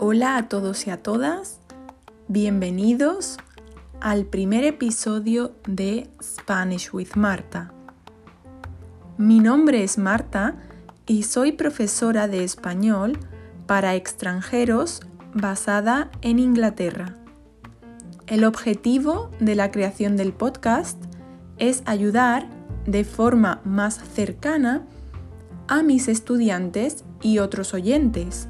Hola a todos y a todas, bienvenidos al primer episodio de Spanish with Marta. Mi nombre es Marta y soy profesora de español para extranjeros basada en Inglaterra. El objetivo de la creación del podcast es ayudar de forma más cercana mis estudiantes y otros oyentes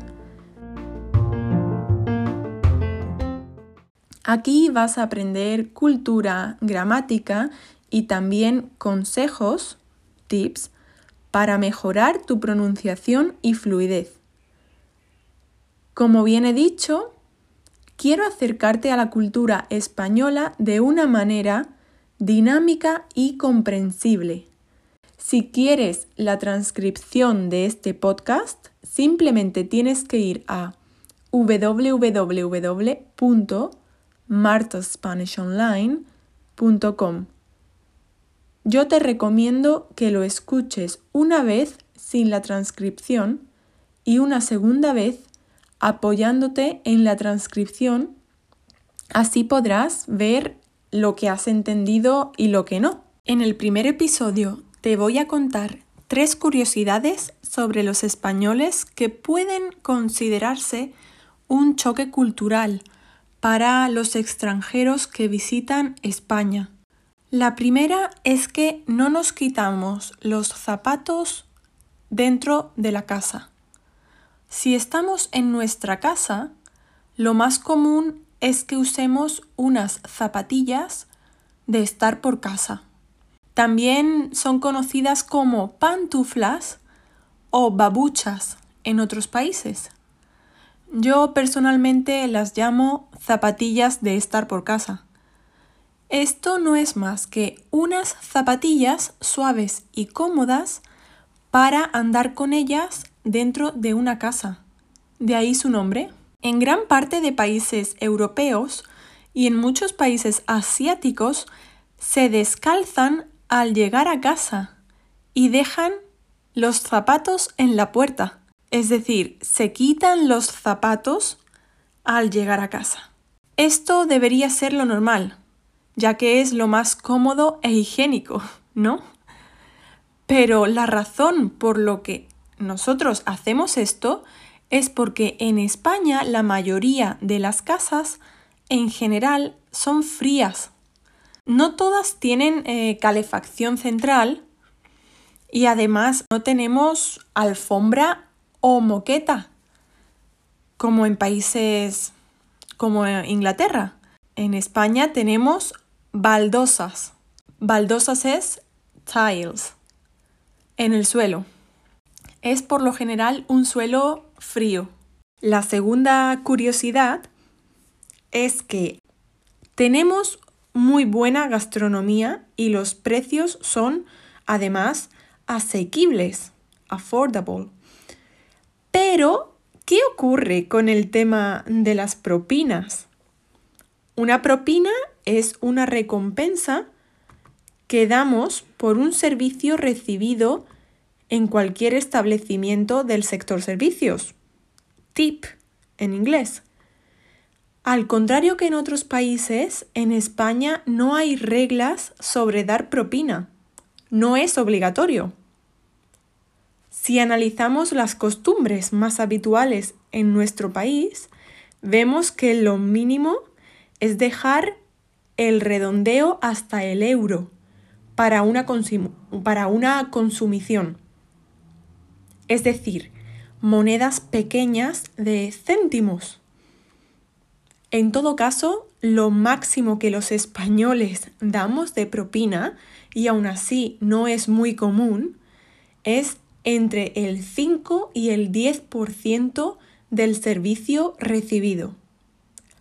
Aquí vas a aprender cultura, gramática y también consejos, tips, para mejorar tu pronunciación y fluidez. Como bien he dicho, quiero acercarte a la cultura española de una manera dinámica y comprensible. Si quieres la transcripción de este podcast, simplemente tienes que ir a www martaspanishonline.com. Yo te recomiendo que lo escuches una vez sin la transcripción y una segunda vez apoyándote en la transcripción. Así podrás ver lo que has entendido y lo que no. En el primer episodio te voy a contar tres curiosidades sobre los españoles que pueden considerarse un choque cultural para los extranjeros que visitan España. La primera es que no nos quitamos los zapatos dentro de la casa. Si estamos en nuestra casa, lo más común es que usemos unas zapatillas de estar por casa. También son conocidas como pantuflas o babuchas en otros países. Yo personalmente las llamo zapatillas de estar por casa. Esto no es más que unas zapatillas suaves y cómodas para andar con ellas dentro de una casa. De ahí su nombre. En gran parte de países europeos y en muchos países asiáticos se descalzan al llegar a casa y dejan los zapatos en la puerta. Es decir, se quitan los zapatos al llegar a casa. Esto debería ser lo normal, ya que es lo más cómodo e higiénico, ¿no? Pero la razón por lo que nosotros hacemos esto es porque en España la mayoría de las casas en general son frías. No todas tienen eh, calefacción central y además no tenemos alfombra o moqueta, como en países como Inglaterra. En España tenemos baldosas. Baldosas es tiles en el suelo. Es por lo general un suelo frío. La segunda curiosidad es que tenemos muy buena gastronomía y los precios son además asequibles, affordable. Pero, ¿qué ocurre con el tema de las propinas? Una propina es una recompensa que damos por un servicio recibido en cualquier establecimiento del sector servicios. Tip en inglés. Al contrario que en otros países, en España no hay reglas sobre dar propina. No es obligatorio. Si analizamos las costumbres más habituales en nuestro país, vemos que lo mínimo es dejar el redondeo hasta el euro para una, para una consumición. Es decir, monedas pequeñas de céntimos. En todo caso, lo máximo que los españoles damos de propina, y aún así no es muy común, es entre el 5 y el 10% del servicio recibido.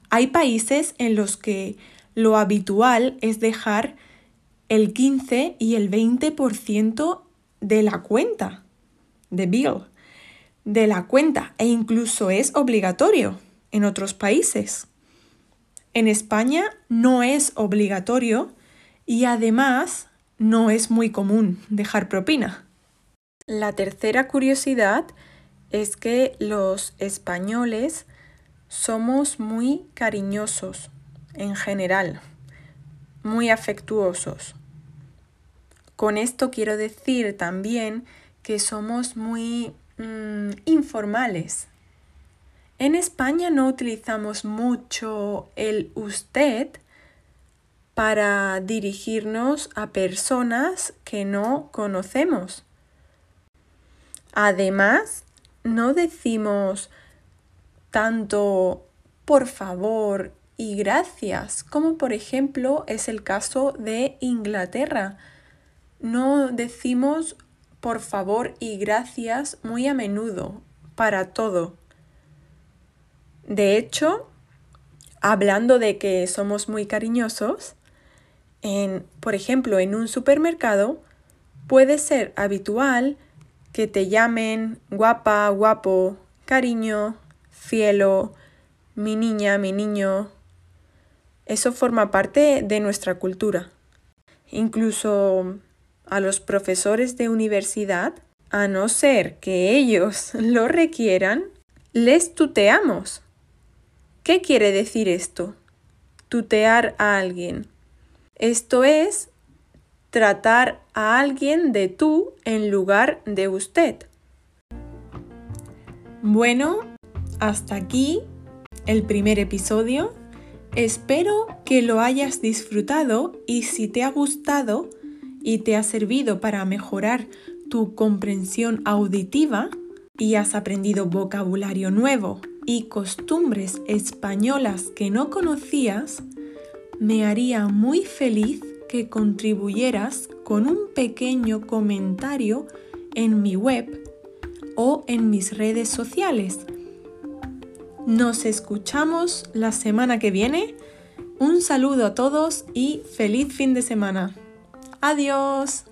Hay países en los que lo habitual es dejar el 15 y el 20% de la cuenta, de bill, de la cuenta, e incluso es obligatorio en otros países. En España no es obligatorio y además no es muy común dejar propina. La tercera curiosidad es que los españoles somos muy cariñosos en general, muy afectuosos. Con esto quiero decir también que somos muy mm, informales. En España no utilizamos mucho el usted para dirigirnos a personas que no conocemos. Además, no decimos tanto por favor y gracias, como por ejemplo es el caso de Inglaterra. No decimos por favor y gracias muy a menudo para todo. De hecho, hablando de que somos muy cariñosos, en, por ejemplo, en un supermercado puede ser habitual que te llamen guapa, guapo, cariño, cielo, mi niña, mi niño. Eso forma parte de nuestra cultura. Incluso a los profesores de universidad, a no ser que ellos lo requieran, les tuteamos. ¿Qué quiere decir esto? Tutear a alguien. Esto es tratar a alguien de tú en lugar de usted. Bueno, hasta aquí el primer episodio. Espero que lo hayas disfrutado y si te ha gustado y te ha servido para mejorar tu comprensión auditiva y has aprendido vocabulario nuevo y costumbres españolas que no conocías, me haría muy feliz que contribuyeras con un pequeño comentario en mi web o en mis redes sociales. Nos escuchamos la semana que viene. Un saludo a todos y feliz fin de semana. Adiós.